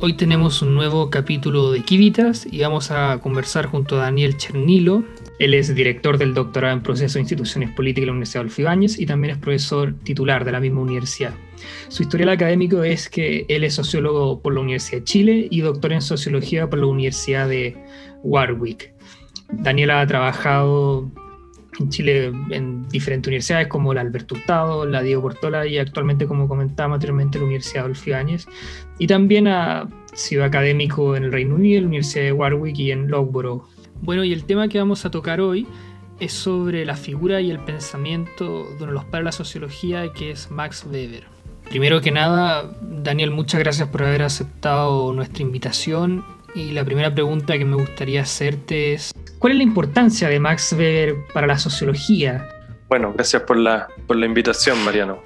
Hoy tenemos un nuevo capítulo de Kivitas y vamos a conversar junto a Daniel Chernilo. Él es director del doctorado en Proceso de Instituciones Políticas de la Universidad Adolfo Ibáñez y también es profesor titular de la misma universidad. Su historial académico es que él es sociólogo por la Universidad de Chile y doctor en Sociología por la Universidad de Warwick. Daniel ha trabajado en Chile en diferentes universidades como la Alberto Hurtado, la Diego Portola y actualmente, como comentaba anteriormente, la Universidad Adolfo Ibáñez. Y también ha sido académico en el Reino Unido, en la Universidad de Warwick y en Loughborough. Bueno, y el tema que vamos a tocar hoy es sobre la figura y el pensamiento de uno de los padres de la sociología, que es Max Weber. Primero que nada, Daniel, muchas gracias por haber aceptado nuestra invitación. Y la primera pregunta que me gustaría hacerte es, ¿Cuál es la importancia de Max Weber para la sociología? Bueno, gracias por la, por la invitación, Mariano.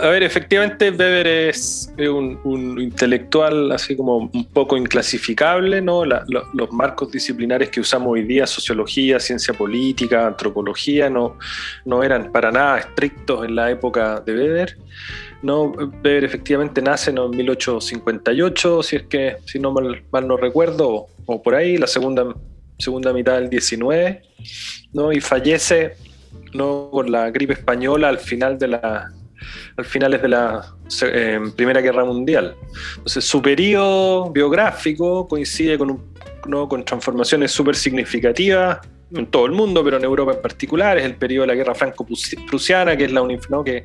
A ver, efectivamente Weber es un, intelectual así como un poco inclasificable, ¿no? los marcos disciplinares que usamos hoy día, sociología, ciencia política, antropología, no, no eran para nada estrictos en la época de Weber. ¿No? Weber efectivamente nace en 1858, si es que, si no mal, mal no recuerdo, o por ahí, la segunda segunda mitad del 19, ¿no? y fallece ¿no? con la gripe española al final de la al finales de la eh, Primera Guerra Mundial. Entonces, su periodo biográfico coincide con, ¿no? con transformaciones súper significativas en todo el mundo, pero en Europa en particular, es el periodo de la guerra franco-prusiana, que es la que,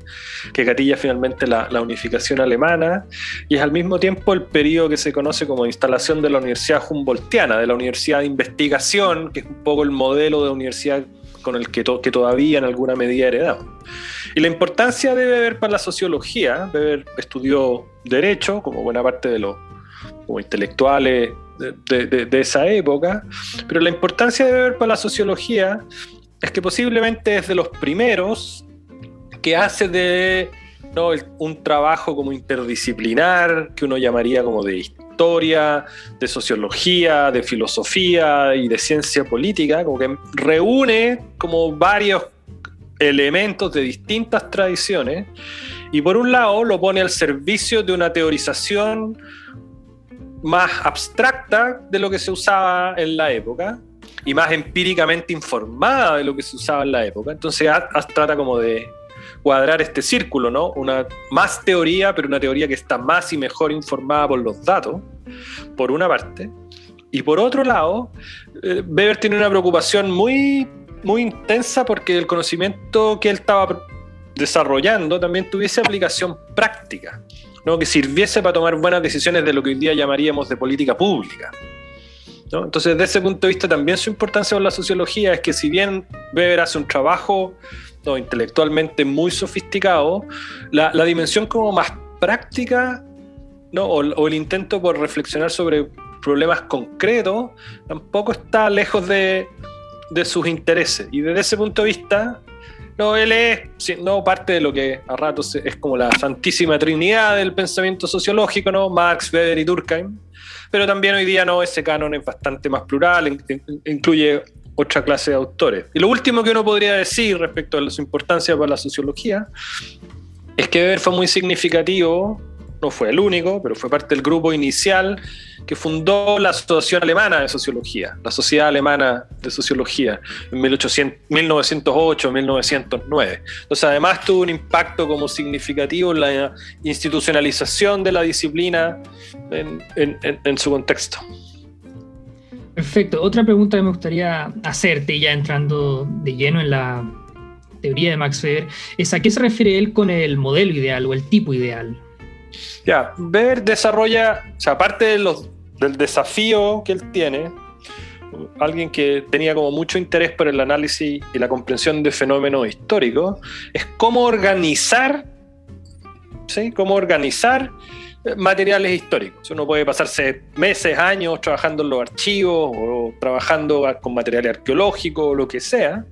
que gatilla finalmente la, unificación alemana, y es al mismo tiempo el periodo que se conoce como instalación de la Universidad Humboldtiana, de la Universidad de Investigación, que es un poco el modelo de universidad con el que, que todavía en alguna medida heredamos. Y la importancia de Weber para la sociología, Weber estudió Derecho, como buena parte de los intelectuales de, esa época, pero la importancia de ver para la sociología es que posiblemente es de los primeros que hace de un trabajo como interdisciplinar, que uno llamaría como de historia, de sociología, de filosofía y de ciencia política, como que reúne como varios elementos de distintas tradiciones y por un lado lo pone al servicio de una teorización más abstracta de lo que se usaba en la época y más empíricamente informada de lo que se usaba en la época. Entonces trata como de cuadrar este círculo, ¿no? Una más teoría, pero una teoría que está más y mejor informada por los datos, por una parte. Y por otro lado, eh, Weber tiene una preocupación muy, muy intensa porque el conocimiento que él estaba desarrollando también tuviese aplicación práctica que sirviese para tomar buenas decisiones de lo que hoy día llamaríamos de política pública. Entonces, desde ese punto de vista, también su importancia con la sociología es que si bien Weber hace un trabajo intelectualmente muy sofisticado, la, dimensión como más práctica ¿no? o, el intento por reflexionar sobre problemas concretos tampoco está lejos de, de sus intereses. Y desde ese punto de vista, no, él es parte de lo que a ratos es como la santísima trinidad del pensamiento sociológico, ¿no? Marx, Weber y Durkheim. Pero también hoy día no, ese canon es bastante más plural, incluye otra clase de autores. Y lo último que uno podría decir respecto a su importancia para la sociología es que Weber fue muy significativo no fue el único, pero fue parte del grupo inicial que fundó la Asociación Alemana de Sociología, la Sociedad Alemana de Sociología, en 1908-1909. Entonces, además tuvo un impacto como significativo en la institucionalización de la disciplina en, su contexto. Perfecto. Otra pregunta que me gustaría hacerte, ya entrando de lleno en la teoría de Max Weber, es a qué se refiere él con el modelo ideal o el tipo ideal. Ya, Weber desarrolla, o sea, aparte de los, del desafío que él tiene, alguien que tenía como mucho interés por el análisis y la comprensión de fenómenos históricos, es cómo organizar, ¿sí? Cómo organizar eh, materiales históricos. Uno puede pasarse meses, años trabajando en los archivos o trabajando con material arqueológico o lo que sea.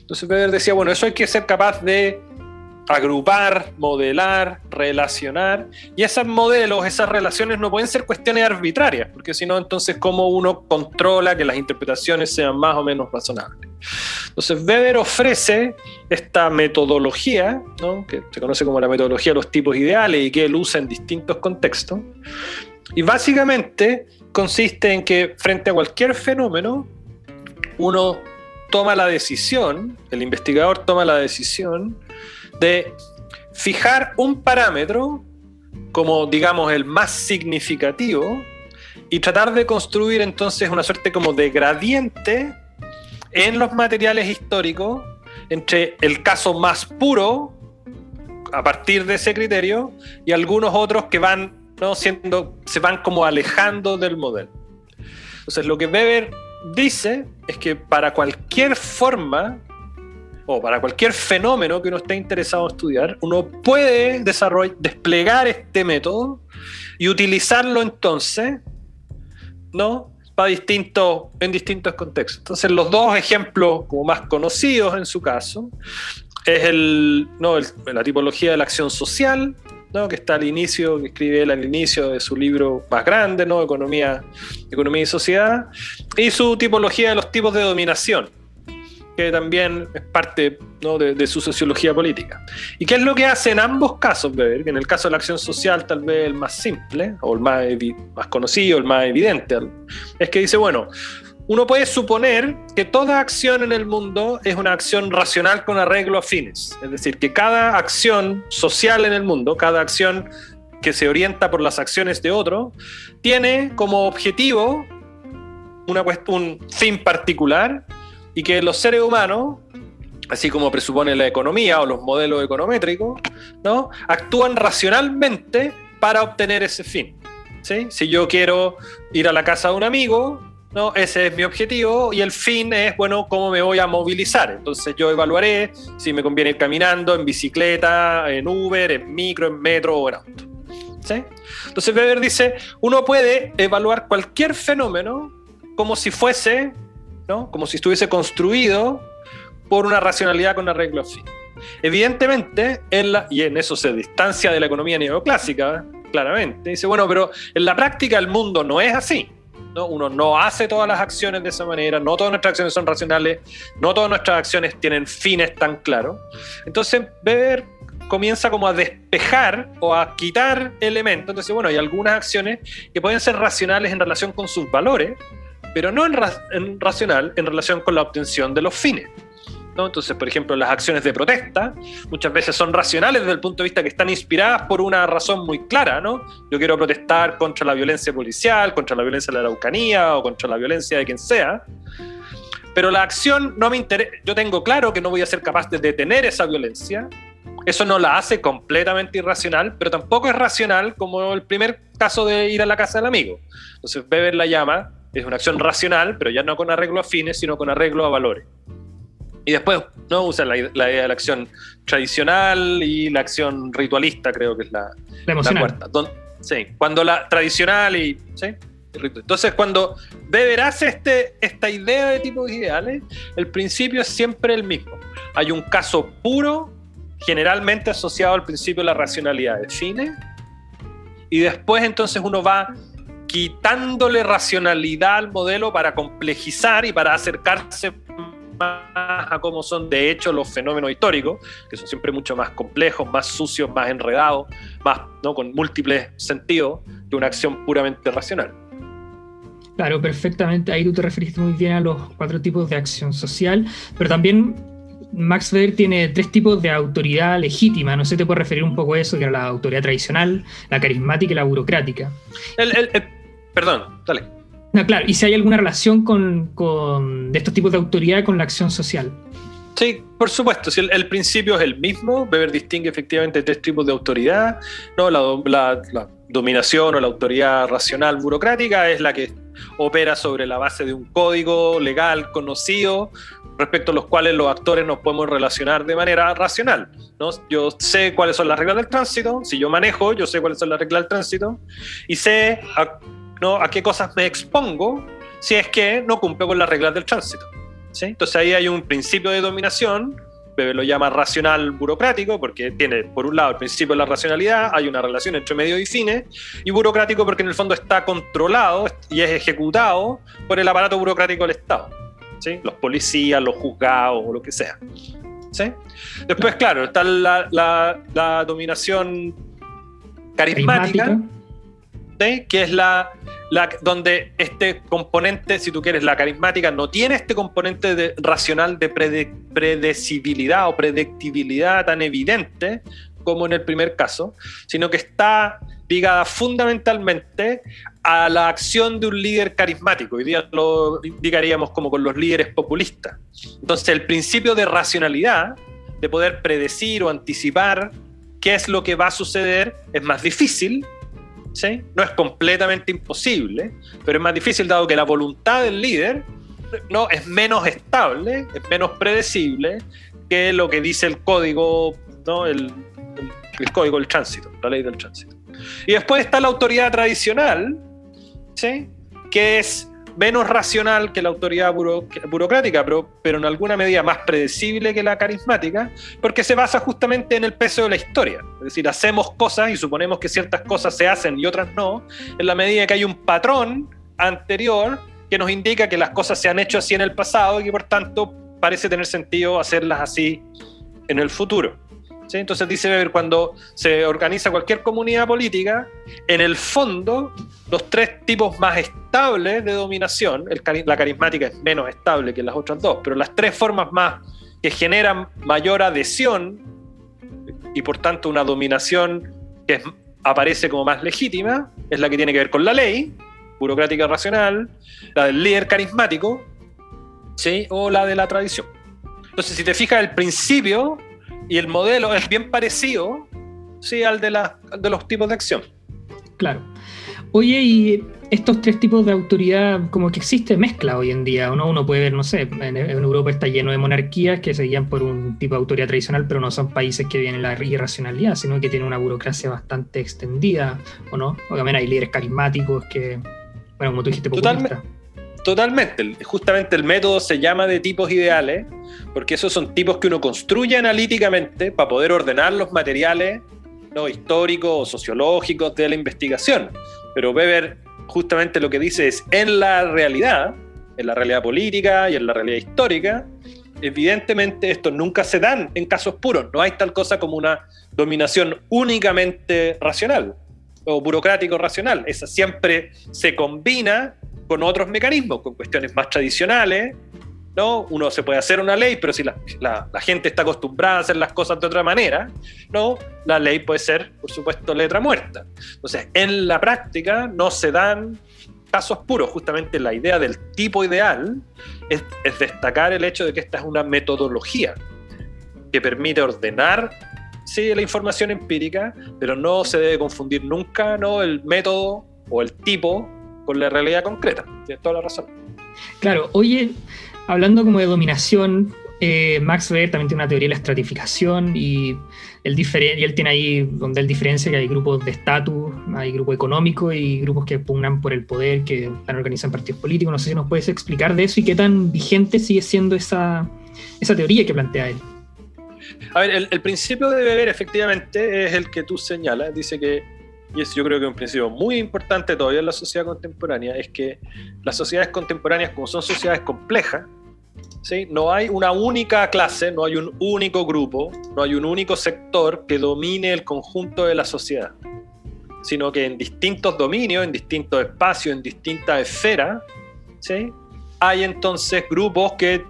Entonces Weber decía, bueno, eso hay que ser capaz de agrupar, modelar, relacionar. Y esos modelos, esas relaciones no pueden ser cuestiones arbitrarias, porque si no, entonces, ¿cómo uno controla que las interpretaciones sean más o menos razonables? Entonces, Weber ofrece esta metodología, que se conoce como la metodología de los tipos ideales y que él usa en distintos contextos, Y básicamente consiste en que frente a cualquier fenómeno, uno toma la decisión, el investigador toma la decisión de fijar un parámetro como, digamos, el más significativo y tratar de construir entonces una suerte como de gradiente en los materiales históricos entre el caso más puro a partir de ese criterio y algunos otros que van ¿no? Siendo, se van como alejando del modelo. Entonces lo que Weber dice es que para cualquier forma o para cualquier fenómeno que uno esté interesado en estudiar, uno puede desarrollar, desplegar este método y utilizarlo entonces, ¿no? Para distintos, en distintos contextos. Entonces, los dos ejemplos como más conocidos en su caso es el, ¿no? la tipología de la acción social, ¿no? que está al inicio, que escribe él al inicio de su libro más grande, ¿no? Economía, Economía y Sociedad, y su tipología de los tipos de dominación, que también es parte de, su sociología política. ¿Y qué es lo que hace en ambos casos, Weber? En el caso de la acción social, tal vez el más simple, o el más, más conocido, el más evidente, es que dice, bueno, uno puede suponer que toda acción en el mundo es una acción racional con arreglo a fines. Es decir, que cada acción social en el mundo, cada acción que se orienta por las acciones de otro, tiene como objetivo una, un fin particular y que los seres humanos, así como presupone la economía o los modelos econométricos, ¿no? actúan racionalmente para obtener ese fin. ¿sí? Si yo quiero ir a la casa de un amigo, ¿no? Ese es mi objetivo y el fin es, bueno, cómo me voy a movilizar. Entonces yo evaluaré si me conviene ir caminando, en bicicleta, en Uber, en micro, en metro o en auto. ¿Sí? Entonces Weber dice, uno puede evaluar cualquier fenómeno como si fuese, ¿no? Como si estuviese construido por una racionalidad con arreglo fin. Evidentemente, en la, y en eso se distancia de la economía neoclásica, claramente. Dice, bueno, pero en la práctica el mundo no es así. Uno no hace todas las acciones de esa manera, no todas nuestras acciones son racionales, no todas nuestras acciones tienen fines tan claros. Entonces, Weber comienza como a despejar o a quitar elementos. Entonces, bueno, hay algunas acciones que pueden ser racionales en relación con sus valores, pero no en racional en relación con la obtención de los fines. Entonces, por ejemplo, las acciones de protesta muchas veces son racionales desde el punto de vista que están inspiradas por una razón muy clara, ¿no? Yo quiero protestar contra la violencia policial, contra la violencia de la Araucanía o contra la violencia de quien sea. Pero la acción no me interesa, yo tengo claro que no voy a ser capaz de detener esa violencia. Eso no la hace completamente irracional, pero tampoco es racional como el primer caso de ir a la casa del amigo. Entonces, Weber la llama, es una acción racional, pero ya no con arreglo a fines, sino con arreglo a valores. Y después no usa la, idea de la acción tradicional y la acción ritualista, creo que es la, la, cuarta. sí, cuando la tradicional y. ¿sí? Entonces, cuando hace este, esta idea de tipos ideales, el principio es siempre el mismo. Hay un caso puro, generalmente asociado al principio de la racionalidad de fines, y después entonces uno va quitándole racionalidad al modelo para complejizar y para acercarse más a cómo son de hecho los fenómenos históricos, que son siempre mucho más complejos, más sucios, más enredados, más ¿no? con múltiples sentidos que una acción puramente racional. Claro, perfectamente. Ahí tú te referiste muy bien a los cuatro tipos de acción social, pero también Max Weber tiene tres tipos de autoridad legítima. No sé, te puedes referir un poco a eso, que era la autoridad tradicional, la carismática y la burocrática. Perdón, dale claro, y si hay alguna relación con, de estos tipos de autoridad con la acción social. Sí, por supuesto. Si el, principio es el mismo, Weber distingue efectivamente tres tipos de autoridad. ¿no? La, dominación o la autoridad racional burocrática es la que opera sobre la base de un código legal conocido respecto a los cuales los actores nos podemos relacionar de manera racional. ¿no? Yo sé cuáles son las reglas del tránsito, si yo manejo, yo sé cuáles son las reglas del tránsito y sé ¿no? a qué cosas me expongo si es que no cumplo con las reglas del tránsito. ¿sí? Entonces ahí hay un principio de dominación, Bebe lo llama racional burocrático, porque tiene, por un lado, el principio de la racionalidad, hay una relación entre medio y fines, y burocrático porque en el fondo está controlado y es ejecutado por el aparato burocrático del Estado. ¿sí? Los policías, los juzgados o lo que sea. ¿sí? Después, claro, está la, la, dominación carismática que es la, la, donde este componente, si tú quieres, la carismática, no tiene este componente de, racional de predecibilidad o predictibilidad tan evidente como en el primer caso, sino que está ligada fundamentalmente a la acción de un líder carismático. Hoy día lo indicaríamos como con los líderes populistas. Entonces, el principio de racionalidad, de poder predecir o anticipar qué es lo que va a suceder, es más difícil no es completamente imposible, pero es más difícil dado que la voluntad del líder no, es menos estable, es menos predecible que lo que dice el código, ¿no? el, el, código del tránsito, la ley del tránsito. Y después está la autoridad tradicional, ¿sí? que es menos racional que la autoridad burocrática, pero, pero en alguna medida más predecible que la carismática, porque se basa justamente en el peso de la historia. Es decir, hacemos cosas y suponemos que ciertas cosas se hacen y otras no, en la medida que hay un patrón anterior que nos indica que las cosas se han hecho así en el pasado y que por tanto parece tener sentido hacerlas así en el futuro. Entonces dice Weber, cuando se organiza cualquier comunidad política, en el fondo, los tres tipos más estables de dominación, la carismática es menos estable que las otras dos, pero las tres formas más que generan mayor adhesión y por tanto una dominación que aparece como más legítima, es la que tiene que ver con la ley, burocrática racional, la del líder carismático, ¿sí? o la de la tradición. Entonces, si te fijas, el principio y el modelo es bien parecido sí, al de, la, de los tipos de acción. Claro. Oye, y estos tres tipos de autoridad, como que existe mezcla hoy en día, ¿o no? Uno puede ver, no sé, en, Europa está lleno de monarquías que se guían por un tipo de autoridad tradicional, pero no son países que vienen la irracionalidad, sino que tienen una burocracia bastante extendida, ¿o no? Obviamente hay líderes carismáticos que, bueno, como tú dijiste, populista. Totalmente. Justamente el método se llama de tipos ideales, porque esos son tipos que uno construye analíticamente para poder ordenar los materiales ¿no? históricos o sociológicos de la investigación. Pero Weber justamente lo que dice es, en la realidad, en la realidad política y en la realidad histórica, evidentemente estos nunca se dan en casos puros. No hay tal cosa como una dominación únicamente racional o burocrático racional. Esa siempre se combina con otros mecanismos, con cuestiones más tradicionales, ¿no? Uno se puede hacer una ley, pero si la, gente está acostumbrada a hacer las cosas de otra manera, ¿no? La ley puede ser, por supuesto, letra muerta. Entonces, en la práctica no se dan casos puros. Justamente la idea del tipo ideal es, es destacar el hecho de que esta es una metodología que permite ordenar sí, la información empírica, pero no se debe confundir nunca ¿no? el método o el tipo con la realidad concreta. Tienes toda la razón. Claro, oye, hablando como de dominación, eh, Max Weber también tiene una teoría de la estratificación y él, y él tiene ahí donde él diferencia que hay grupos de estatus, hay grupos económicos y grupos que pugnan por el poder, que en partidos políticos. No sé si nos puedes explicar de eso y qué tan vigente sigue siendo esa, esa teoría que plantea él. A ver, el, el principio de Weber efectivamente es el que tú señalas. Dice que y es yo creo que un principio muy importante todavía en la sociedad contemporánea, es que las sociedades contemporáneas, como son sociedades complejas, ¿sí? no hay una única clase, no hay un único grupo, no hay un único sector que domine el conjunto de la sociedad, sino que en distintos dominios, en distintos espacios, en distintas esferas, ¿sí? hay entonces grupos que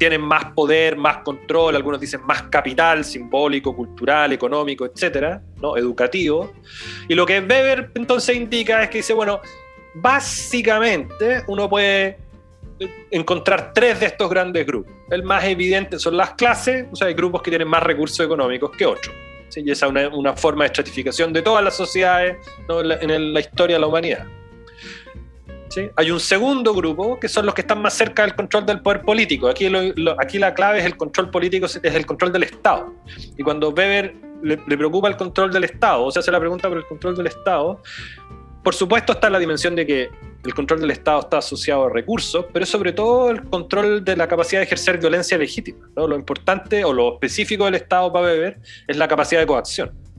tienen más poder, más control, algunos dicen más capital simbólico, cultural, económico, etcétera, ¿no? educativo. Y lo que Weber entonces indica es que dice, bueno, básicamente uno puede encontrar tres de estos grandes grupos. El más evidente son las clases, o sea, hay grupos que tienen más recursos económicos que otros. Y esa es una, forma de estratificación de todas las sociedades en la historia de la humanidad. Hay un segundo grupo que son los que están más cerca del control del poder político. Aquí, la clave es el control político, es el control del Estado. Y cuando Weber le, preocupa el control del Estado, o se hace la pregunta por el control del Estado, por supuesto está la dimensión de que el control del Estado está asociado a recursos, pero sobre todo el control de la capacidad de ejercer violencia legítima. Lo importante o lo específico del Estado para Weber es la capacidad de coacción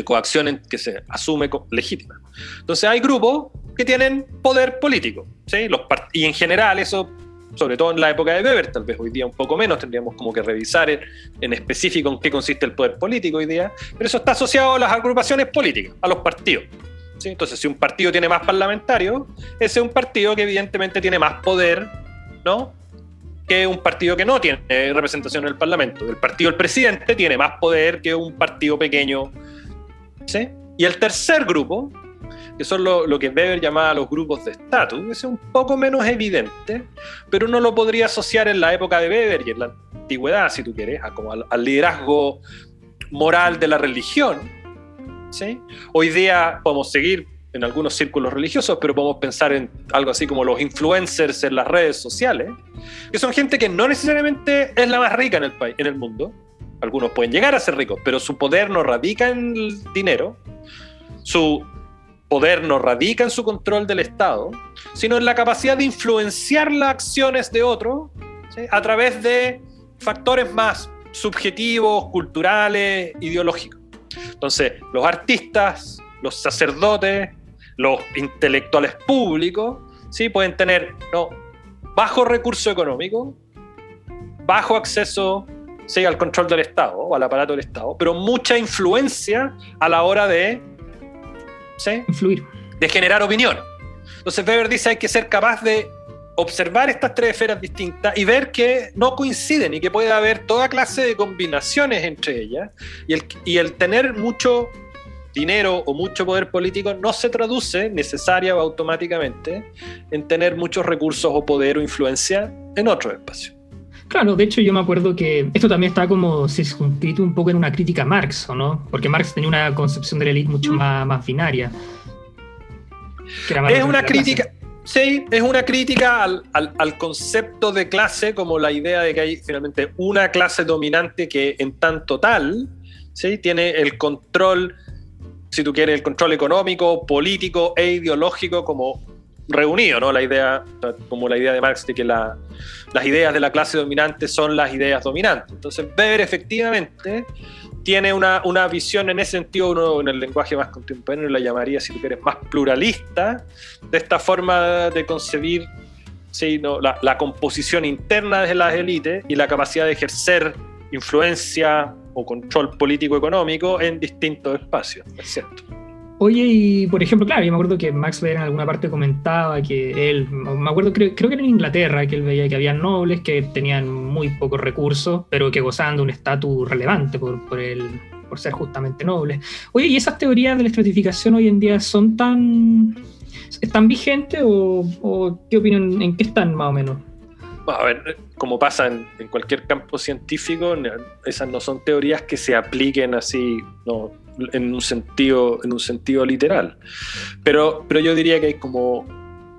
de coacción que se asume legítima. Entonces hay grupos que tienen poder político, ¿sí? Los y en general eso, sobre todo en la época de Weber, tal vez hoy día un poco menos, tendríamos como que revisar en, específico en qué consiste el poder político hoy día, pero eso está asociado a las agrupaciones políticas, a los partidos. Entonces, si un partido tiene más parlamentarios, ese es un partido que evidentemente tiene más poder, ¿no? Que un partido que no tiene representación en el Parlamento. El partido del presidente tiene más poder que un partido pequeño. ¿Sí? Y el tercer grupo, que son lo, que Weber llamaba los grupos de estatus, es un poco menos evidente, pero uno lo podría asociar en la época de Weber y en la antigüedad, si tú quieres, como al, al liderazgo moral de la religión, Hoy día podemos seguir en algunos círculos religiosos, pero podemos pensar en algo así como los influencers en las redes sociales, que son gente que no necesariamente es la más rica en el, país, en el mundo. Algunos pueden llegar a ser ricos, pero su poder no radica en el dinero, su poder no radica en su control del Estado, sino en la capacidad de influenciar las acciones de otros a través de factores más subjetivos, culturales, ideológicos. Entonces, los artistas, los sacerdotes, los intelectuales públicos, ¿sí? pueden tener ¿no? bajo recurso económico, bajo acceso ¿sí? al control del Estado o al aparato del Estado, pero mucha influencia a la hora de ¿sí? influir, de generar opinión. Entonces Weber dice hay que ser capaz de observar estas tres esferas distintas y ver que no coinciden y que puede haber toda clase de combinaciones entre ellas y el, y el tener mucho dinero o mucho poder político no se traduce necesaria o automáticamente en tener muchos recursos o poder o influencia en otros espacios. Claro, de hecho yo me acuerdo que esto también está como circunscrito un poco en una crítica a Marx, ¿o no? Porque Marx tenía una concepción de la élite mucho mm. más, más binaria. es una crítica, Sí, es una crítica al, concepto de clase, como la idea de que hay finalmente una clase dominante que en tanto tal ¿sí? tiene el control, si tú quieres, el control económico, político e ideológico como reunido, ¿no? La idea, como la idea de Marx de que las ideas de la clase dominante son las ideas dominantes. Entonces, Weber efectivamente tiene una, visión en ese sentido, en el lenguaje más contemporáneo la llamaría, si tú quieres, más pluralista, de esta forma de concebir la, composición interna de las élites y la capacidad de ejercer influencia o control político-económico en distintos espacios, es cierto. Oye, y por ejemplo, claro, yo me acuerdo que Max en alguna parte comentaba que él, me acuerdo, creo, creo que era en Inglaterra, que él veía que había nobles que tenían muy pocos recursos, pero que gozaban de un estatus relevante por, por, el, por ser justamente nobles. Oye, ¿y esas teorías de la estratificación hoy en día son tan... ¿Están vigentes o, o qué opinan, en qué están más o menos? a ver, como pasa en, en, cualquier campo científico, esas no son teorías que se apliquen así, no, en un sentido, en un sentido literal. Pero, pero yo diría que hay como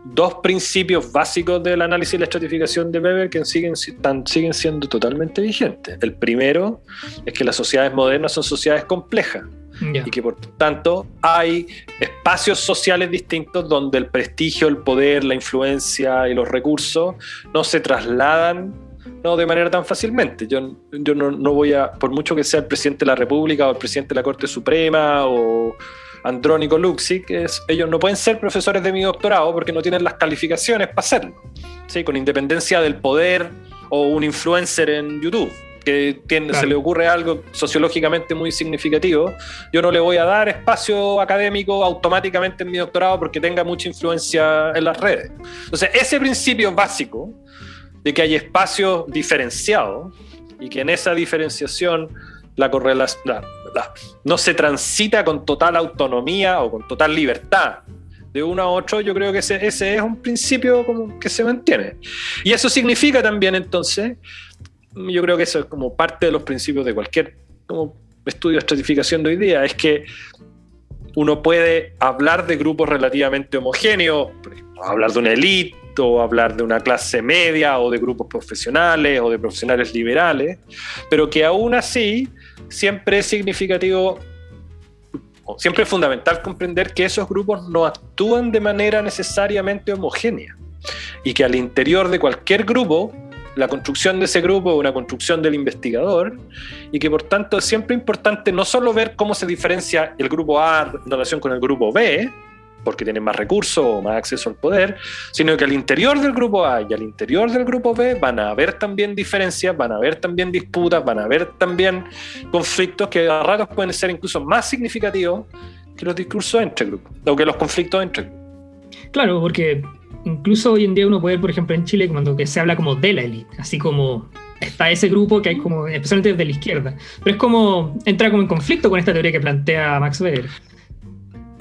dos principios básicos del análisis y la estratificación de Weber que siguen, siguen siendo totalmente vigentes. El primero es que las sociedades modernas son sociedades complejas. Y que por tanto hay espacios sociales distintos donde el prestigio, el poder, la influencia y los recursos no se trasladan no de manera tan fácilmente. Yo, yo no, no, voy a, por mucho que sea el presidente de la República o el presidente de la Corte Suprema o Andrónico Luxi, que es, ellos no pueden ser profesores de mi doctorado porque no tienen las calificaciones para hacerlo, ¿sí? con independencia del poder o un influencer en YouTube que tiene, se le ocurre algo sociológicamente muy significativo, yo no le voy a dar espacio académico automáticamente en mi doctorado porque tenga mucha influencia en las redes. Entonces, ese principio básico de que hay espacios diferenciados y que en esa diferenciación la correlación no se transita con total autonomía o con total libertad de uno a otro, yo creo que ese, ese es un principio como que se mantiene. Y eso significa también entonces, yo creo que eso es como parte de los principios de cualquier como estudio de estratificación de hoy día, es que uno puede hablar de grupos relativamente homogéneos, hablar de una élite, o hablar de una clase media o de grupos profesionales o de profesionales liberales, pero que aún así siempre es significativo, siempre es fundamental comprender que esos grupos no actúan de manera necesariamente homogénea y que al interior de cualquier grupo la construcción de ese grupo es una construcción del investigador y que por tanto es siempre importante no solo ver cómo se diferencia el grupo A en relación con el grupo B, porque tienen más recursos o más acceso al poder, sino que al interior del grupo A y al interior del grupo B van a haber también diferencias, van a haber también disputas, van a haber también conflictos que a ratos pueden ser incluso más significativos que los discursos entre grupos, o que los conflictos entre grupos. Claro, porque incluso hoy en día uno puede ver, por ejemplo, en Chile, cuando se habla como de la élite, así como está ese grupo que hay como, especialmente desde la izquierda, pero es como, entra como en conflicto con esta teoría que plantea Max Weber.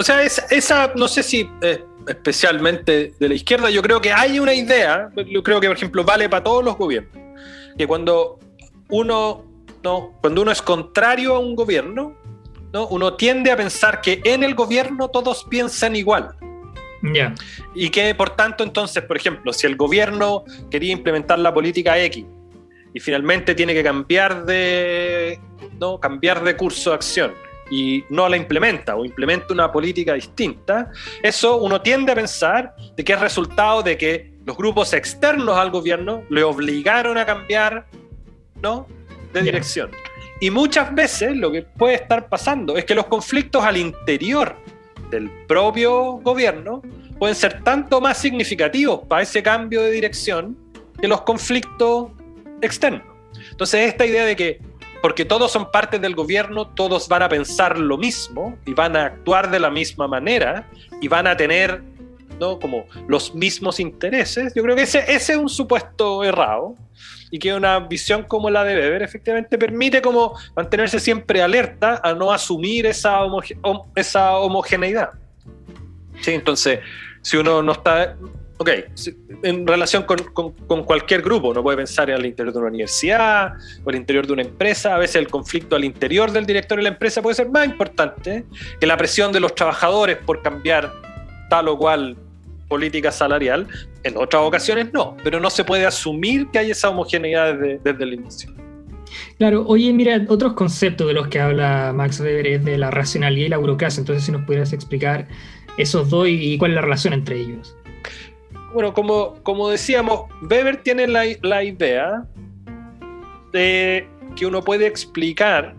O sea, esa, no sé si eh, especialmente de la izquierda, yo creo que hay una idea, yo creo que por ejemplo vale para todos los gobiernos, que cuando uno, no, cuando uno es contrario a un gobierno, ¿no? uno tiende a pensar que en el gobierno todos piensan igual. Y que por tanto entonces, por ejemplo, si el gobierno quería implementar la política X y finalmente tiene que cambiar de, ¿no? cambiar de curso de acción y no la implementa o implementa una política distinta, eso uno tiende a pensar de que es resultado de que los grupos externos al gobierno le obligaron a cambiar ¿no? de dirección. Y muchas veces lo que puede estar pasando es que los conflictos al interior del propio gobierno pueden ser tanto más significativos para ese cambio de dirección que los conflictos externo. Entonces, esta idea de que porque todos son parte del gobierno, todos van a pensar lo mismo y van a actuar de la misma manera y van a tener ¿no? como los mismos intereses, yo creo que ese, ese es un supuesto errado y que una visión como la de Weber efectivamente permite como mantenerse siempre alerta a no asumir esa, esa homogeneidad. Sí, entonces, si uno no está ok, en relación con, cualquier grupo, uno puede pensar en el interior de una universidad o el interior de una empresa, a veces el conflicto al interior del director de la empresa puede ser más importante que la presión de los trabajadores por cambiar tal o cual política salarial, en otras ocasiones no, pero no se puede asumir que hay esa homogeneidad desde, desde el inicio. Claro, oye, mira, otros conceptos de los que habla Max Weber es de la racionalidad y la burocracia, entonces si nos pudieras explicar esos dos y cuál es la relación entre ellos bueno, como, como decíamos, Weber tiene la, la idea de que uno puede explicar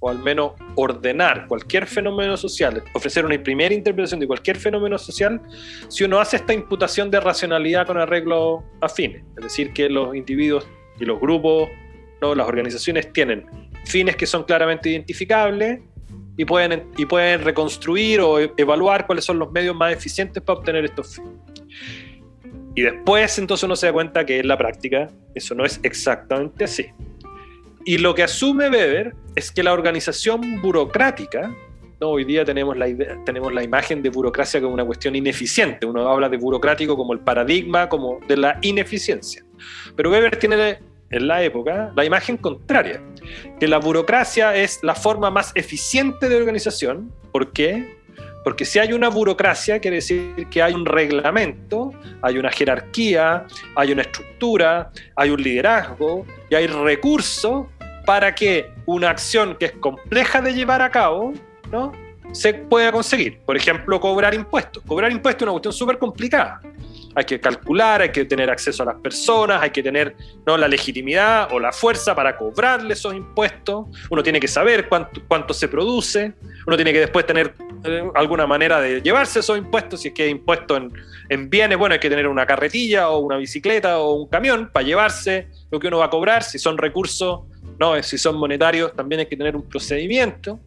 o al menos ordenar cualquier fenómeno social, ofrecer una primera interpretación de cualquier fenómeno social, si uno hace esta imputación de racionalidad con arreglo afines. Es decir, que los individuos y los grupos, ¿no? las organizaciones tienen fines que son claramente identificables y pueden, y pueden reconstruir o evaluar cuáles son los medios más eficientes para obtener estos fines. Y después entonces uno se da cuenta que en la práctica eso no es exactamente así. Y lo que asume Weber es que la organización burocrática, ¿no? hoy día tenemos la, tenemos la imagen de burocracia como una cuestión ineficiente, uno habla de burocrático como el paradigma como de la ineficiencia. Pero Weber tiene en la época la imagen contraria, que la burocracia es la forma más eficiente de organización. ¿Por qué? Porque si hay una burocracia, quiere decir que hay un reglamento, hay una jerarquía, hay una estructura, hay un liderazgo y hay recursos para que una acción que es compleja de llevar a cabo, ¿no? se pueda conseguir. Por ejemplo, cobrar impuestos. Cobrar impuestos es una cuestión súper complicada hay que calcular, hay que tener acceso a las personas, hay que tener ¿no? la legitimidad o la fuerza para cobrarle esos impuestos, uno tiene que saber cuánto, cuánto se produce, uno tiene que después tener eh, alguna manera de llevarse esos impuestos, si es que hay impuesto en, en, bienes, bueno, hay que tener una carretilla o una bicicleta o un camión para llevarse lo que uno va a cobrar, si son recursos, no, si son monetarios, también hay que tener un procedimiento.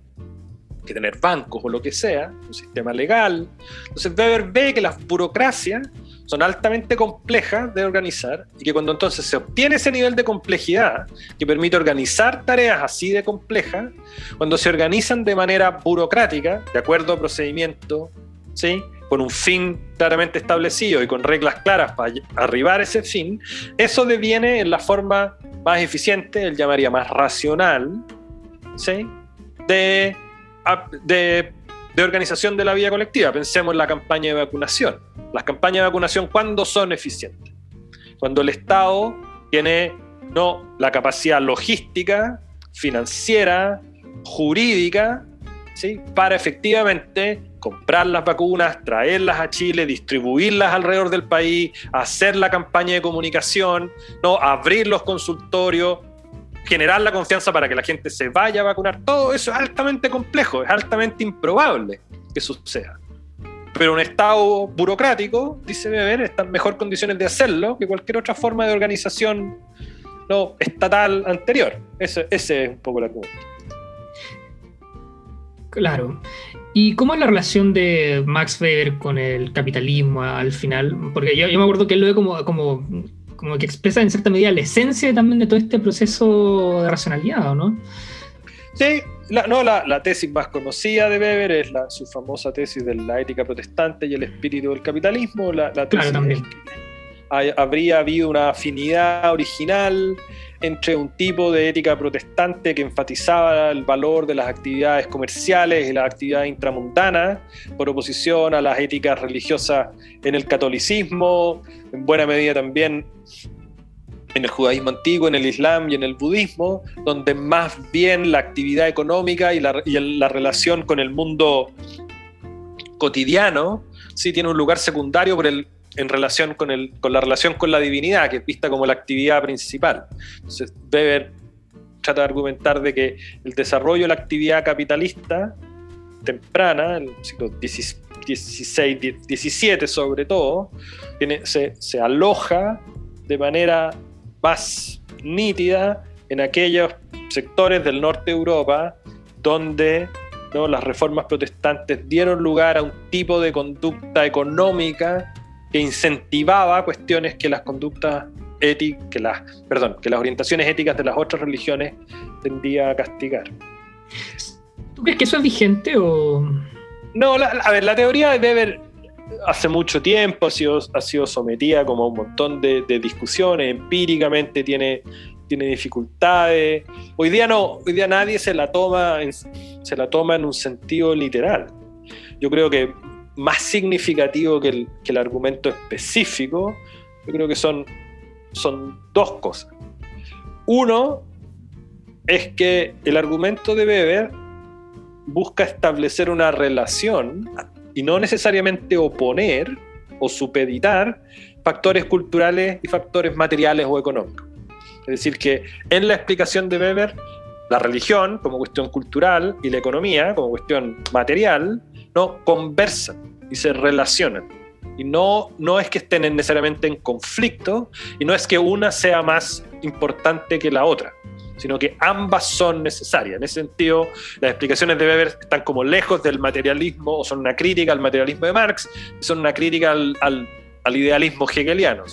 Que tener bancos o lo que sea, un sistema legal. Entonces Weber ve que las burocracias son altamente complejas de organizar y que cuando entonces se obtiene ese nivel de complejidad que permite organizar tareas así de complejas, cuando se organizan de manera burocrática, de acuerdo a procedimiento, ¿sí? con un fin claramente establecido y con reglas claras para arribar a ese fin, eso deviene en la forma más eficiente, él llamaría más racional, ¿sí? de, de de organización de la vida colectiva. Pensemos en la campaña de vacunación. Las campañas de vacunación, ¿cuándo son eficientes? Cuando el Estado tiene no la capacidad logística, financiera, jurídica, ¿sí? para efectivamente comprar las vacunas, traerlas a Chile, distribuirlas alrededor del país, hacer la campaña de comunicación, ¿no? abrir los consultorios, generar la confianza para que la gente se vaya a vacunar, todo eso es altamente complejo, es altamente improbable que suceda. Pero un Estado burocrático, dice Weber, está en mejor condiciones de hacerlo que cualquier otra forma de organización no, estatal anterior. Ese, es un poco la argumento. Claro. ¿Y cómo es la relación de Max Weber con el capitalismo al final? Porque yo, me acuerdo que él lo ve como, como, como que expresa en cierta medida la esencia también de todo este proceso de racionalidad, ¿no? Sí, la, no, la, tesis más conocida de Weber es la, su famosa tesis de la ética protestante y el espíritu del capitalismo. La, tesis claro, también. Habría habido una afinidad original entre un tipo de ética protestante que enfatizaba el valor de las actividades comerciales y las actividades intramundanas, por oposición a las éticas religiosas en el catolicismo, en buena medida también en el judaísmo antiguo, en el islam y en el budismo, donde más bien la actividad económica y la, relación con el mundo cotidiano sí tiene un lugar secundario por el, en relación con, el, con la relación con la divinidad, que es vista como la actividad principal. Entonces, Weber trata de argumentar de que el desarrollo de la actividad capitalista temprana, el siglo XVI, XVII sobre todo, tiene, se, se aloja de manera más nítida en aquellos sectores del norte de Europa donde ¿no? las reformas protestantes dieron lugar a un tipo de conducta económica que incentivaba cuestiones que las conductas éticas, que las, perdón, que las orientaciones éticas de las otras religiones tendía a castigar. ¿Tú crees que eso es vigente o...? No, a ver, la teoría de Weber hace mucho tiempo ha sido, ha sido sometida como a un montón de, discusiones, empíricamente tiene, tiene dificultades. Hoy día no, hoy día nadie se la toma se la toma en un sentido literal. Yo creo que más significativo que el, que el argumento específico, yo creo que son, son dos cosas. Uno es que el argumento de Weber busca establecer una relación y no necesariamente oponer o supeditar factores culturales y factores materiales o económicos. Es decir, que en la explicación de Weber, la religión como cuestión cultural y la economía como cuestión material no conversan y se relacionan. Y no, no es que estén necesariamente en conflicto y no es que una sea más importante que la otra, sino que ambas son necesarias. En ese sentido, las explicaciones de Weber están como lejos del materialismo o son una crítica al materialismo de Marx son una crítica al, al, idealismo hegeliano.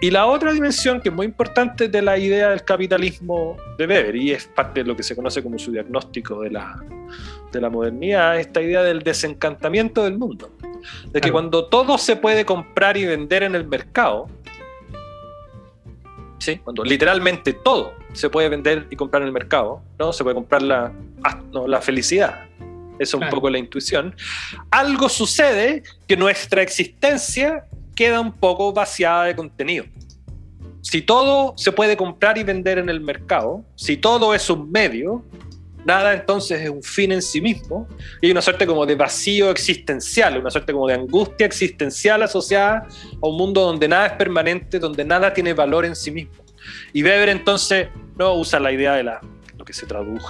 y la otra dimensión que es muy importante de la idea del capitalismo de Weber, y es parte de lo que se conoce como su diagnóstico de la, de la modernidad, esta idea del desencantamiento del mundo. De que cuando todo se puede comprar y vender en el mercado, ¿sí? cuando literalmente todo se puede vender y comprar en el mercado, ¿no? se puede comprar la, ah, la felicidad. Esa es un poco la intuición. Algo sucede que nuestra existencia queda un poco vaciada de contenido. Si todo se puede comprar y vender en el mercado, si todo es un medio, nada entonces es un fin en sí mismo y hay una suerte como de vacío existencial, una suerte como de angustia existencial asociada a un mundo donde nada es permanente, donde nada tiene valor en sí mismo. Y Weber entonces no usa la idea de la, lo que se,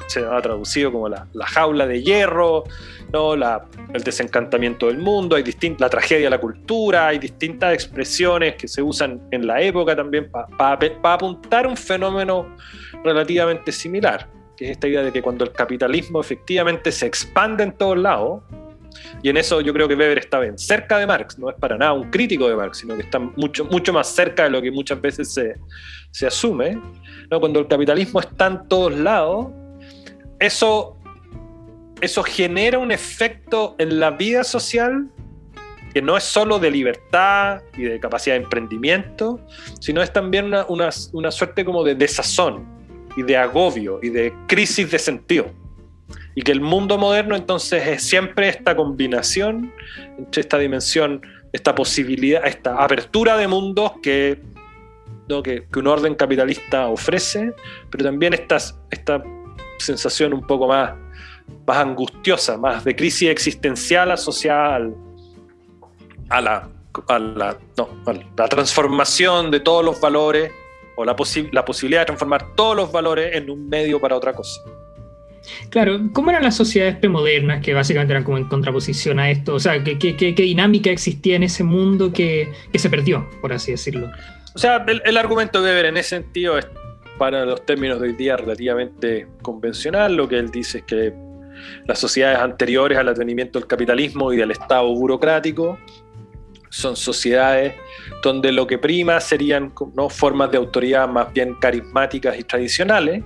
se ha traducido como la, jaula de hierro, ¿no? La, el desencantamiento del mundo, hay la tragedia de la cultura, hay distintas expresiones que se usan en la época también para apuntar un fenómeno relativamente similar es esta idea de que cuando el capitalismo efectivamente se expande en todos lados, y en eso yo creo que Weber está bien cerca de Marx, no es para nada un crítico de Marx, sino que está mucho, mucho más cerca de lo que muchas veces se, se asume. ¿no? Cuando el capitalismo está en todos lados, eso, eso genera un efecto en la vida social que no es solo de libertad y de capacidad de emprendimiento, sino es también una, una, una suerte como de desazón y de agobio y de crisis de sentido. Y que el mundo moderno entonces es siempre esta combinación entre esta dimensión, esta posibilidad, esta apertura de mundos que, que, un orden capitalista ofrece, pero también esta, esta sensación un poco más, más angustiosa, más de crisis existencial asociada a, la, a, la, no, a la transformación de todos los valores o la, la posibilidad de transformar todos los valores en un medio para otra cosa. Claro, ¿cómo eran las sociedades premodernas que básicamente eran como en contraposición a esto? O sea, ¿qué, qué, dinámica existía en ese mundo que, que, se perdió, por así decirlo? O sea, el, argumento de Weber en ese sentido es para los términos de hoy día relativamente convencional. Lo que él dice es que Las sociedades anteriores al advenimiento del capitalismo y del Estado burocrático son sociedades donde lo que prima serían ¿no? formas de autoridad más bien carismáticas y tradicionales,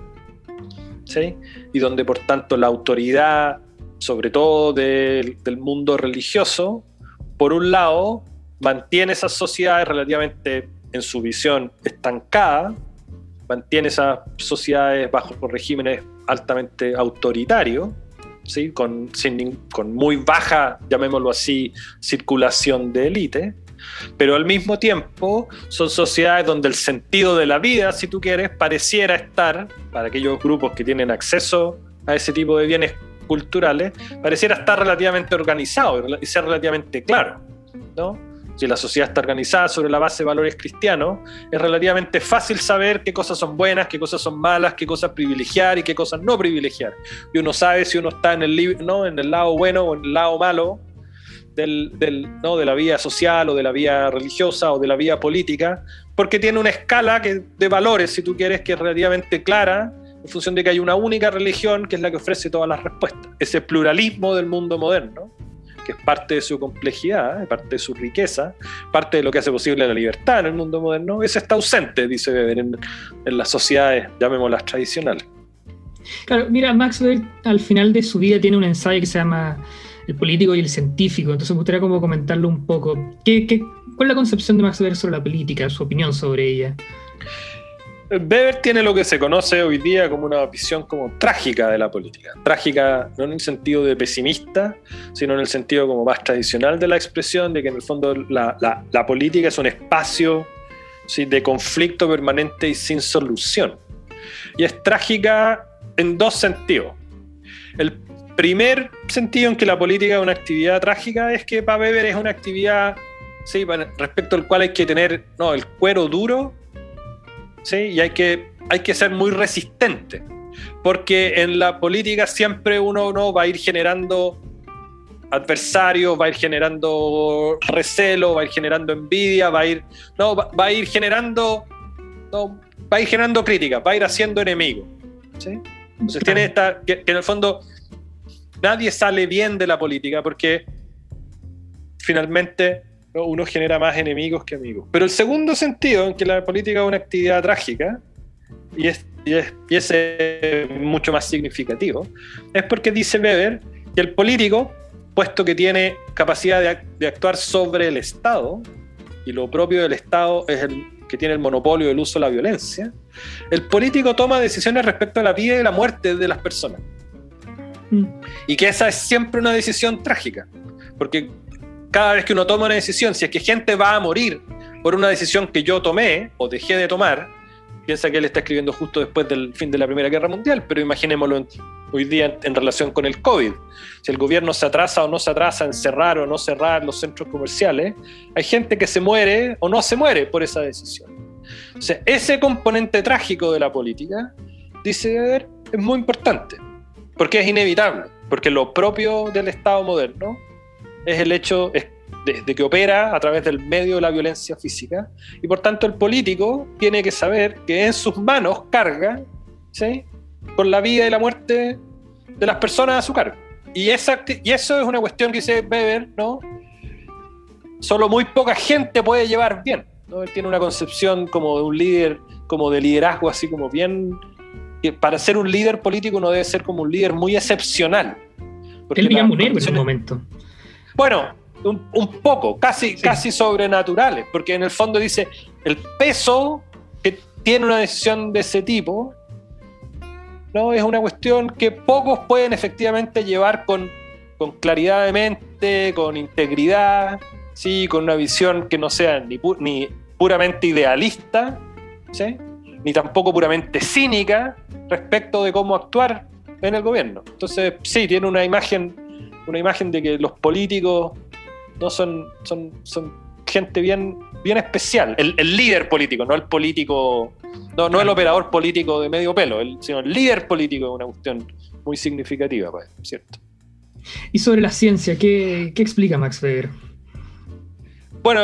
¿sí? y donde por tanto la autoridad, sobre todo del, del mundo religioso, por un lado, mantiene esas sociedades relativamente en su visión estancada, mantiene esas sociedades bajo regímenes altamente autoritarios, ¿sí? con, con muy baja, llamémoslo así, circulación de élite, pero al mismo tiempo son sociedades donde el sentido de la vida, si tú quieres, pareciera estar, para aquellos grupos que tienen acceso a ese tipo de bienes culturales, pareciera estar relativamente organizado y ser relativamente claro. ¿no? Si la sociedad está organizada sobre la base de valores cristianos, es relativamente fácil saber qué cosas son buenas, qué cosas son malas, qué cosas privilegiar y qué cosas no privilegiar. Y uno sabe si uno está en el, ¿no? en el lado bueno o en el lado malo del, ¿no? de la vía social o de la vía religiosa o de la vía política, porque tiene una escala de valores, si tú quieres, que es relativamente clara en función de que hay una única religión que es la que ofrece todas las respuestas. Ese pluralismo del mundo moderno que es parte de su complejidad, parte de su riqueza, parte de lo que hace posible la libertad en el mundo moderno, ese está ausente, dice Weber, en, las sociedades, llamémoslas tradicionales. Claro, mira, Max Weber al final de su vida tiene un ensayo que se llama El político y el científico, entonces me gustaría como comentarlo un poco. ¿Qué, cuál es la concepción de Max Weber sobre la política, su opinión sobre ella? Weber tiene lo que se conoce hoy día como una visión como trágica de la política. Trágica no en el sentido de pesimista, sino en el sentido como más tradicional de la expresión, de que en el fondo la, la, política es un espacio ¿sí? de conflicto permanente y sin solución. Y es trágica en dos sentidos. El primer sentido en que la política es una actividad trágica es que para Weber es una actividad ¿sí? respecto al cual hay que tener no, el cuero duro y hay que, hay que ser muy resistente, porque en la política siempre uno, no va a ir generando adversarios, va a ir generando recelo, va a ir generando envidia, va a ir, no, va, a ir generando, no, va a ir generando crítica, va a ir haciendo enemigos. ¿sí? Entonces tiene esta, que, en el fondo nadie sale bien de la política porque finalmente uno genera más enemigos que amigos. Pero el segundo sentido en que la política es una actividad trágica, y, es, y, es, mucho más significativo, es porque dice Weber que el político, puesto que tiene capacidad de, de actuar sobre el Estado, y lo propio del Estado es el que tiene el monopolio del uso de la violencia, el político toma decisiones respecto a la vida y la muerte de las personas. Mm. Y que esa es siempre una decisión trágica, porque cada vez que uno toma una decisión, si es que gente va a morir por una decisión que yo tomé o dejé de tomar, piensa que él está escribiendo justo después del fin de la Primera Guerra Mundial, pero imaginémoslo hoy día en, relación con el COVID. Si el gobierno se atrasa o no se atrasa en cerrar o no cerrar los centros comerciales, hay gente que se muere o no se muere por esa decisión. O sea, ese componente trágico de la política, dice ver, es muy importante, porque es inevitable, porque lo propio del Estado moderno es el hecho de, que opera a través del medio de la violencia física y por tanto el político tiene que saber que en sus manos carga ¿sí? con la vida y la muerte de las personas a su cargo. Y, esa, y eso es una cuestión que dice Weber, ¿no? Solo muy poca gente puede llevar bien. ¿no? Él tiene una concepción como de un líder, como de liderazgo, así como bien. Que para ser un líder político uno debe ser como un líder muy excepcional. Él veía un en un momento. Bueno, un, poco, casi, casi sobrenaturales, porque en el fondo dice, el peso que tiene una decisión de ese tipo, ¿no? Es una cuestión que pocos pueden efectivamente llevar con, claridad de mente, con integridad, ¿sí? con una visión que no sea ni, ni puramente idealista, ¿sí? ni tampoco puramente cínica respecto de cómo actuar en el gobierno. Entonces, sí, tiene una imagen una imagen de que los políticos no son, son, son gente bien, bien especial. El, líder político, no el político, no, no el operador político de medio pelo, sino el líder político es una cuestión muy significativa, pues, ¿cierto? Y sobre la ciencia, ¿qué, explica Max Weber? Bueno,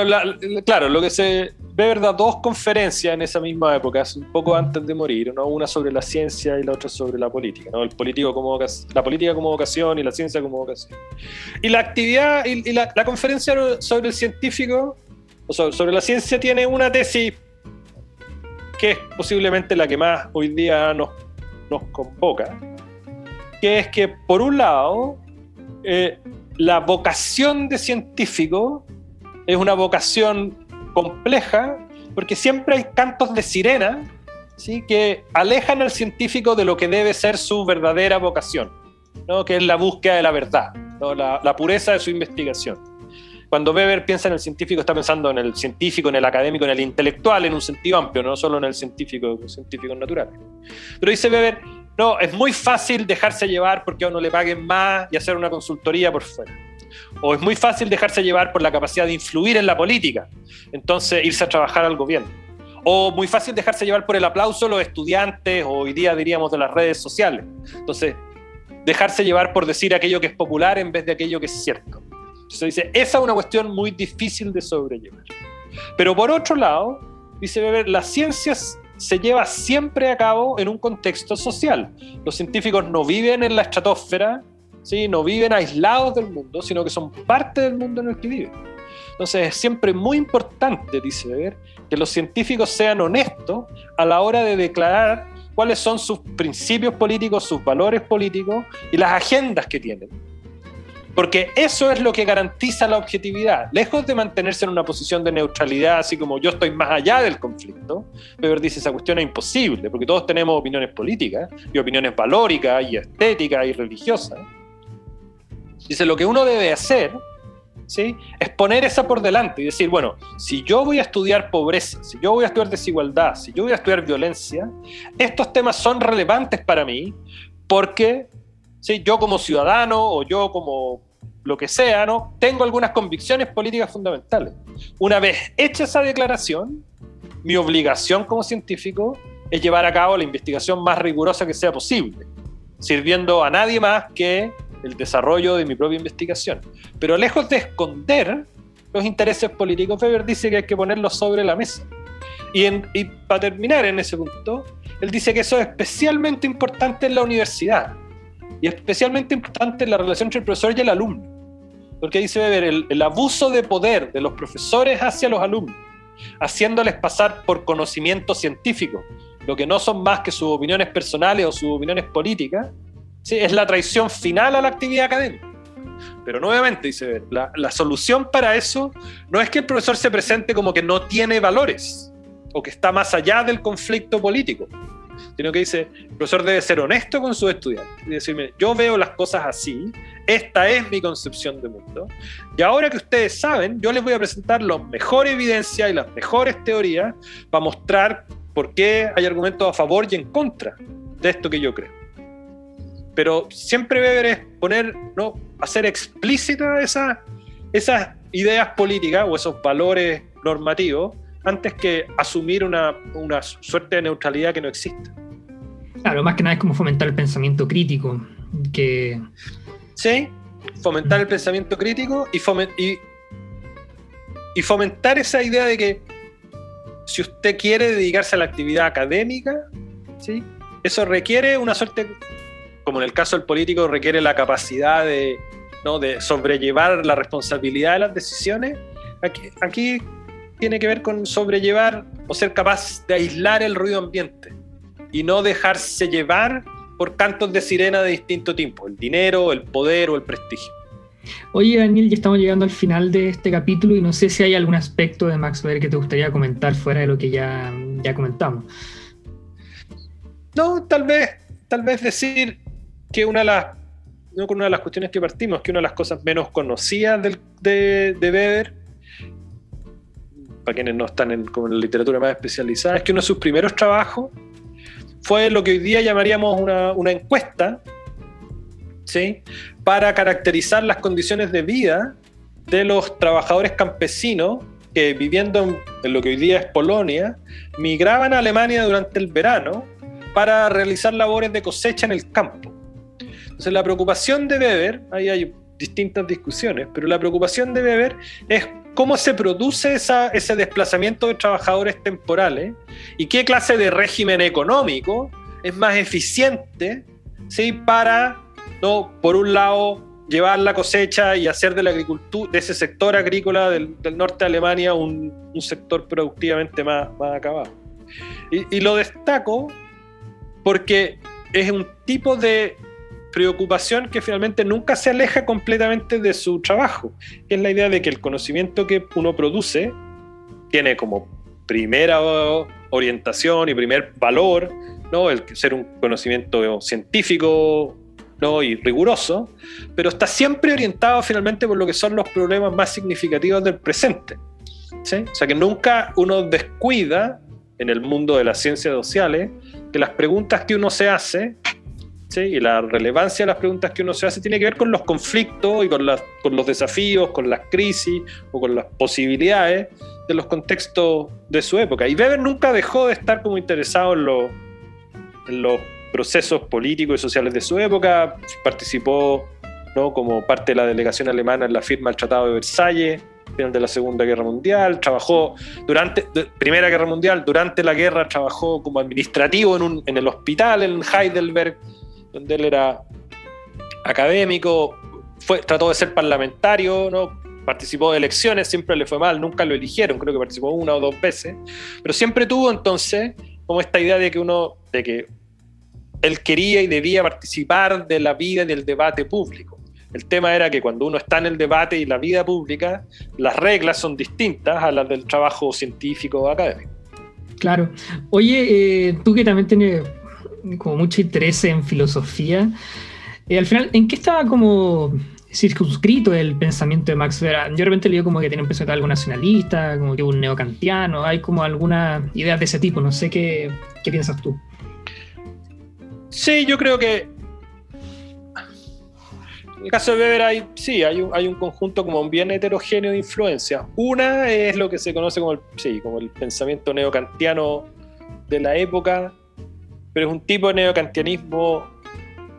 claro, lo que se, Weber da dos conferencias en esa misma época, un poco antes de morir, ¿no? una sobre la ciencia y la otra sobre la política, ¿no? el político como la política como vocación y la ciencia como vocación. Y la actividad y, la, conferencia sobre el científico, o sobre, la ciencia, tiene una tesis que es posiblemente la que más hoy día nos, nos convoca, que es que por un lado, eh, la vocación de científico es una vocación compleja porque siempre hay cantos de sirena ¿sí? que alejan al científico de lo que debe ser su verdadera vocación, ¿no? que es la búsqueda de la verdad, la, pureza de su investigación. Cuando Weber piensa en el científico, está pensando en el científico, en el académico, en el intelectual, en un sentido amplio, no solo en el científico, científico natural. Pero dice Weber, no, es muy fácil dejarse llevar porque a uno le paguen más y hacer una consultoría por fuera o es muy fácil dejarse llevar por la capacidad de influir en la política, entonces irse a trabajar al gobierno. O muy fácil dejarse llevar por el aplauso los estudiantes, o hoy día diríamos de las redes sociales. Entonces, dejarse llevar por decir aquello que es popular en vez de aquello que es cierto. Entonces dice, esa es una cuestión muy difícil de sobrellevar. Pero por otro lado, dice Weber, las ciencias se lleva siempre a cabo en un contexto social. Los científicos no viven en la estratosfera ¿sí? no viven aislados del mundo, sino que son parte del mundo en el que viven. Entonces es siempre muy importante, dice Weber, que los científicos sean honestos a la hora de declarar cuáles son sus principios políticos, sus valores políticos y las agendas que tienen. Porque eso es lo que garantiza la objetividad. Lejos de mantenerse en una posición de neutralidad, así como yo estoy más allá del conflicto, Weber dice esa cuestión es imposible, porque todos tenemos opiniones políticas y opiniones valóricas y estéticas y religiosas. Dice, lo que uno debe hacer ¿sí? es poner esa por delante y decir, bueno, si yo voy a estudiar pobreza, si yo voy a estudiar desigualdad, si yo voy a estudiar violencia, estos temas son relevantes para mí porque ¿sí? yo como ciudadano o yo como lo que sea, ¿no? tengo algunas convicciones políticas fundamentales. Una vez hecha esa declaración, mi obligación como científico es llevar a cabo la investigación más rigurosa que sea posible, sirviendo a nadie más que el desarrollo de mi propia investigación. Pero lejos de esconder los intereses políticos, Weber dice que hay que ponerlos sobre la mesa. Y, para terminar en ese punto, él dice que eso es especialmente importante en la universidad y especialmente importante en la relación entre el profesor y el alumno. Porque dice Weber, el, el abuso de poder de los profesores hacia los alumnos, haciéndoles pasar por conocimiento científico, lo que no son más que sus opiniones personales o sus opiniones políticas, ¿sí? es la traición final a la actividad académica. Pero nuevamente, dice, la, la solución para eso no es que el profesor se presente como que no tiene valores o que está más allá del conflicto político, sino que dice, el profesor debe ser honesto con sus estudiantes y decirme, yo veo las cosas así, esta es mi concepción de mundo, y ahora que ustedes saben, yo les voy a presentar la mejor evidencia y las mejores teorías para mostrar por qué hay argumentos a favor y en contra de esto que yo creo. Pero siempre Weber es poner, ¿no? hacer explícitas esas, esas ideas políticas o esos valores normativos antes que asumir una, una suerte de neutralidad que no existe. Claro, más que nada es como fomentar el pensamiento crítico. Que... Sí, fomentar el pensamiento crítico y, y, y fomentar esa idea de que si usted quiere dedicarse a la actividad académica, ¿sí? eso requiere una suerte como en el caso del político, requiere la capacidad de, ¿no? de sobrellevar la responsabilidad de las decisiones, aquí, aquí tiene que ver con sobrellevar o ser capaz de aislar el ruido ambiente y no dejarse llevar por cantos de sirena de distinto tipo, el dinero, el poder o el prestigio. Oye Daniel, ya estamos llegando al final de este capítulo y no sé si hay algún aspecto de Max Weber que te gustaría comentar fuera de lo que ya, ya comentamos. No, tal vez, tal vez decir que una de las, no con una de las cuestiones que partimos, que una de las cosas menos conocidas de, de, Weber, para quienes no están en, la literatura más especializada, es que uno de sus primeros trabajos fue lo que hoy día llamaríamos una, una encuesta, ¿sí? para caracterizar las condiciones de vida de los trabajadores campesinos que viviendo en, lo que hoy día es Polonia, migraban a Alemania durante el verano para realizar labores de cosecha en el campo. Entonces la preocupación de Weber, ahí hay distintas discusiones, pero la preocupación de Weber es cómo se produce ese desplazamiento de trabajadores temporales y qué clase de régimen económico es más eficiente ¿sí? para, ¿no? por un lado, llevar la cosecha y hacer de la agricultura, de ese sector agrícola del, norte de Alemania un, sector productivamente más, más acabado. Y lo destaco porque es un tipo de preocupación que finalmente nunca se aleja completamente de su trabajo, que es la idea de que el conocimiento que uno produce tiene como primera orientación y primer valor, ¿no? el ser un conocimiento científico ¿no? y riguroso, pero está siempre orientado finalmente por lo que son los problemas más significativos del presente. ¿sí? O sea que nunca uno descuida en el mundo de las ciencias sociales que las preguntas que uno se hace y la relevancia de las preguntas que uno se hace tiene que ver con los conflictos y con, con los desafíos, con las crisis o con las posibilidades de los contextos de su época. Y Weber nunca dejó de estar como interesado en, en los procesos políticos y sociales de su época, participó ¿no? como parte de la delegación alemana en la firma del Tratado de Versalles, final de la Segunda Guerra Mundial, trabajó durante Primera Guerra Mundial, durante la guerra trabajó como administrativo en, un, en el hospital en Heidelberg, donde él era académico, fue, trató de ser parlamentario, ¿no? participó de elecciones, siempre le fue mal, nunca lo eligieron, creo que participó una o dos veces, pero siempre tuvo entonces como esta idea de que uno, de que él quería y debía participar de la vida y del debate público. El tema era que cuando uno está en el debate y la vida pública, las reglas son distintas a las del trabajo científico o académico. Claro. Realmente eh, tú que también tienes como mucho interés en filosofía. Eh, al final, ¿en qué estaba como circunscrito el pensamiento de Max Weber? Yo de repente como que tiene un pensamiento algo nacionalista, como que un neocantiano, hay como alguna idea de ese tipo, no sé qué, qué piensas tú. Sí, yo creo que en el caso de Weber hay, sí, hay un, hay un conjunto como bien heterogéneo de influencias. Una es lo que se conoce como el, sí, como el pensamiento neocantiano de la época, pero es un tipo de neocantianismo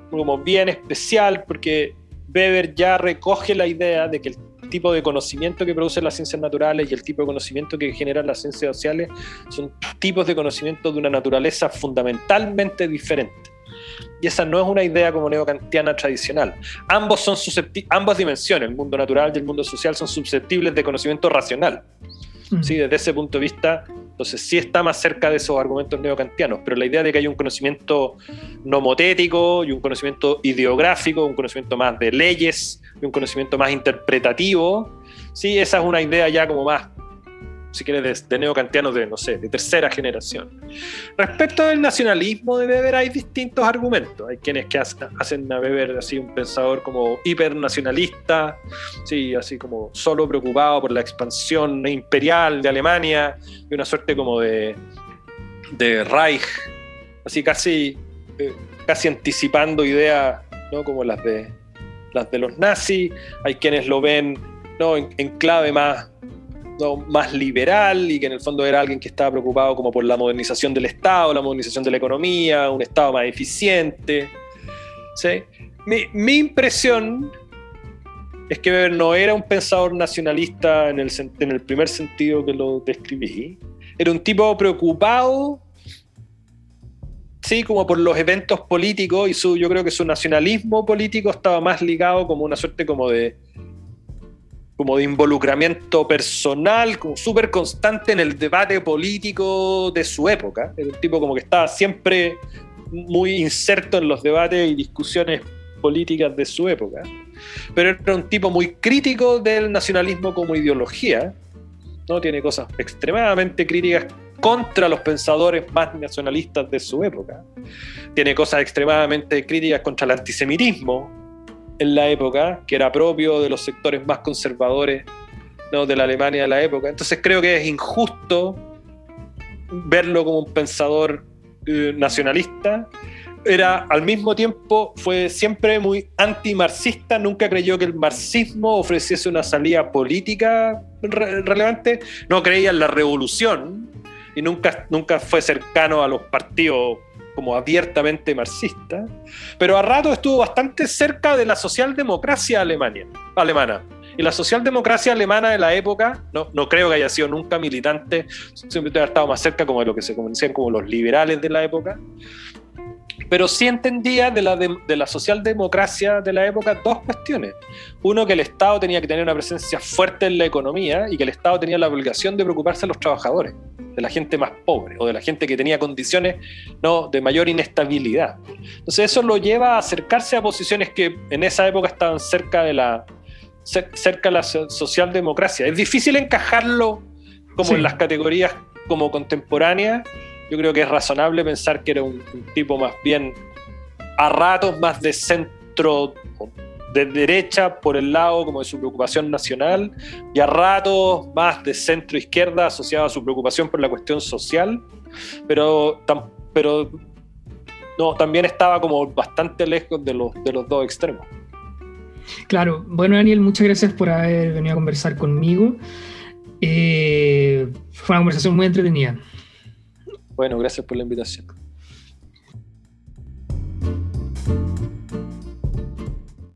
como bien especial porque Weber ya recoge la idea de que el tipo de conocimiento que producen las ciencias naturales y el tipo de conocimiento que generan las ciencias sociales son tipos de conocimiento de una naturaleza fundamentalmente diferente. Y esa no es una idea como neocantiana tradicional. Ambos son ambas dimensiones, el mundo natural y el mundo social, son susceptibles de conocimiento racional. Mm. ¿Sí? Desde ese punto de vista, entonces sí está más cerca de esos argumentos neocantianos, pero la idea de que hay un conocimiento nomotético y un conocimiento ideográfico, un conocimiento más de leyes y un conocimiento más interpretativo, sí, esa es una idea ya como más si quieres, de, neocantianos de, no sé, de tercera generación. Respecto del nacionalismo de Weber hay distintos argumentos. Hay quienes que hacen a Weber así un pensador como hipernacionalista, sí, así como solo preocupado por la expansión imperial de Alemania y una suerte como de, de Reich, así casi, eh, casi anticipando ideas ¿no? como las de, las de los nazis. Hay quienes lo ven ¿no? en clave más más liberal y que en el fondo era alguien que estaba preocupado como por la modernización del Estado, la modernización de la economía, un Estado más eficiente. ¿sí? Mi, impresión es que Weber no era un pensador nacionalista en el, en el primer sentido que lo describí. Era un tipo preocupado, sí, como por los eventos políticos y su, yo creo que su nacionalismo político estaba más ligado como una suerte como de como de involucramiento personal, como súper constante en el debate político de su época. Era un tipo como que estaba siempre muy inserto en los debates y discusiones políticas de su época. Pero era un tipo muy crítico del nacionalismo como ideología. ¿no? Tiene cosas extremadamente críticas contra los pensadores más nacionalistas de su época. Tiene cosas extremadamente críticas contra el antisemitismo, en la época, que era propio de los sectores más conservadores ¿no? de la Alemania de la época. Entonces creo que es injusto verlo como un pensador eh, nacionalista. Era al mismo tiempo, fue siempre muy antimarxista, nunca creyó que el marxismo ofreciese una salida política relevante, no creía en la revolución y nunca, nunca fue cercano a los partidos como abiertamente marxista, pero a rato estuvo bastante cerca de la socialdemocracia alemania, alemana. Y la socialdemocracia alemana de la época, no, no creo que haya sido nunca militante, siempre ha estado más cerca como de lo que se conocían como los liberales de la época, pero sí entendía de la, de, la socialdemocracia de la época dos cuestiones. Uno, que el Estado tenía que tener una presencia fuerte en la economía y que el Estado tenía la obligación de preocuparse de los trabajadores, de la gente más pobre o de la gente que tenía condiciones ¿no? de mayor inestabilidad. Entonces eso lo lleva a acercarse a posiciones que en esa época estaban cerca de la, cerca de la socialdemocracia. Es difícil encajarlo como en las categorías como contemporáneas yo creo que es razonable pensar que era un, tipo más bien a ratos más de centro, de derecha por el lado como de su preocupación nacional y a ratos más de centro izquierda asociado a su preocupación por la cuestión social, pero, pero no, también estaba como bastante lejos de los, de los dos extremos. Claro, bueno Daniel, muchas gracias por haber venido a conversar conmigo. Eh, fue una conversación muy entretenida. Bueno, gracias por la invitación.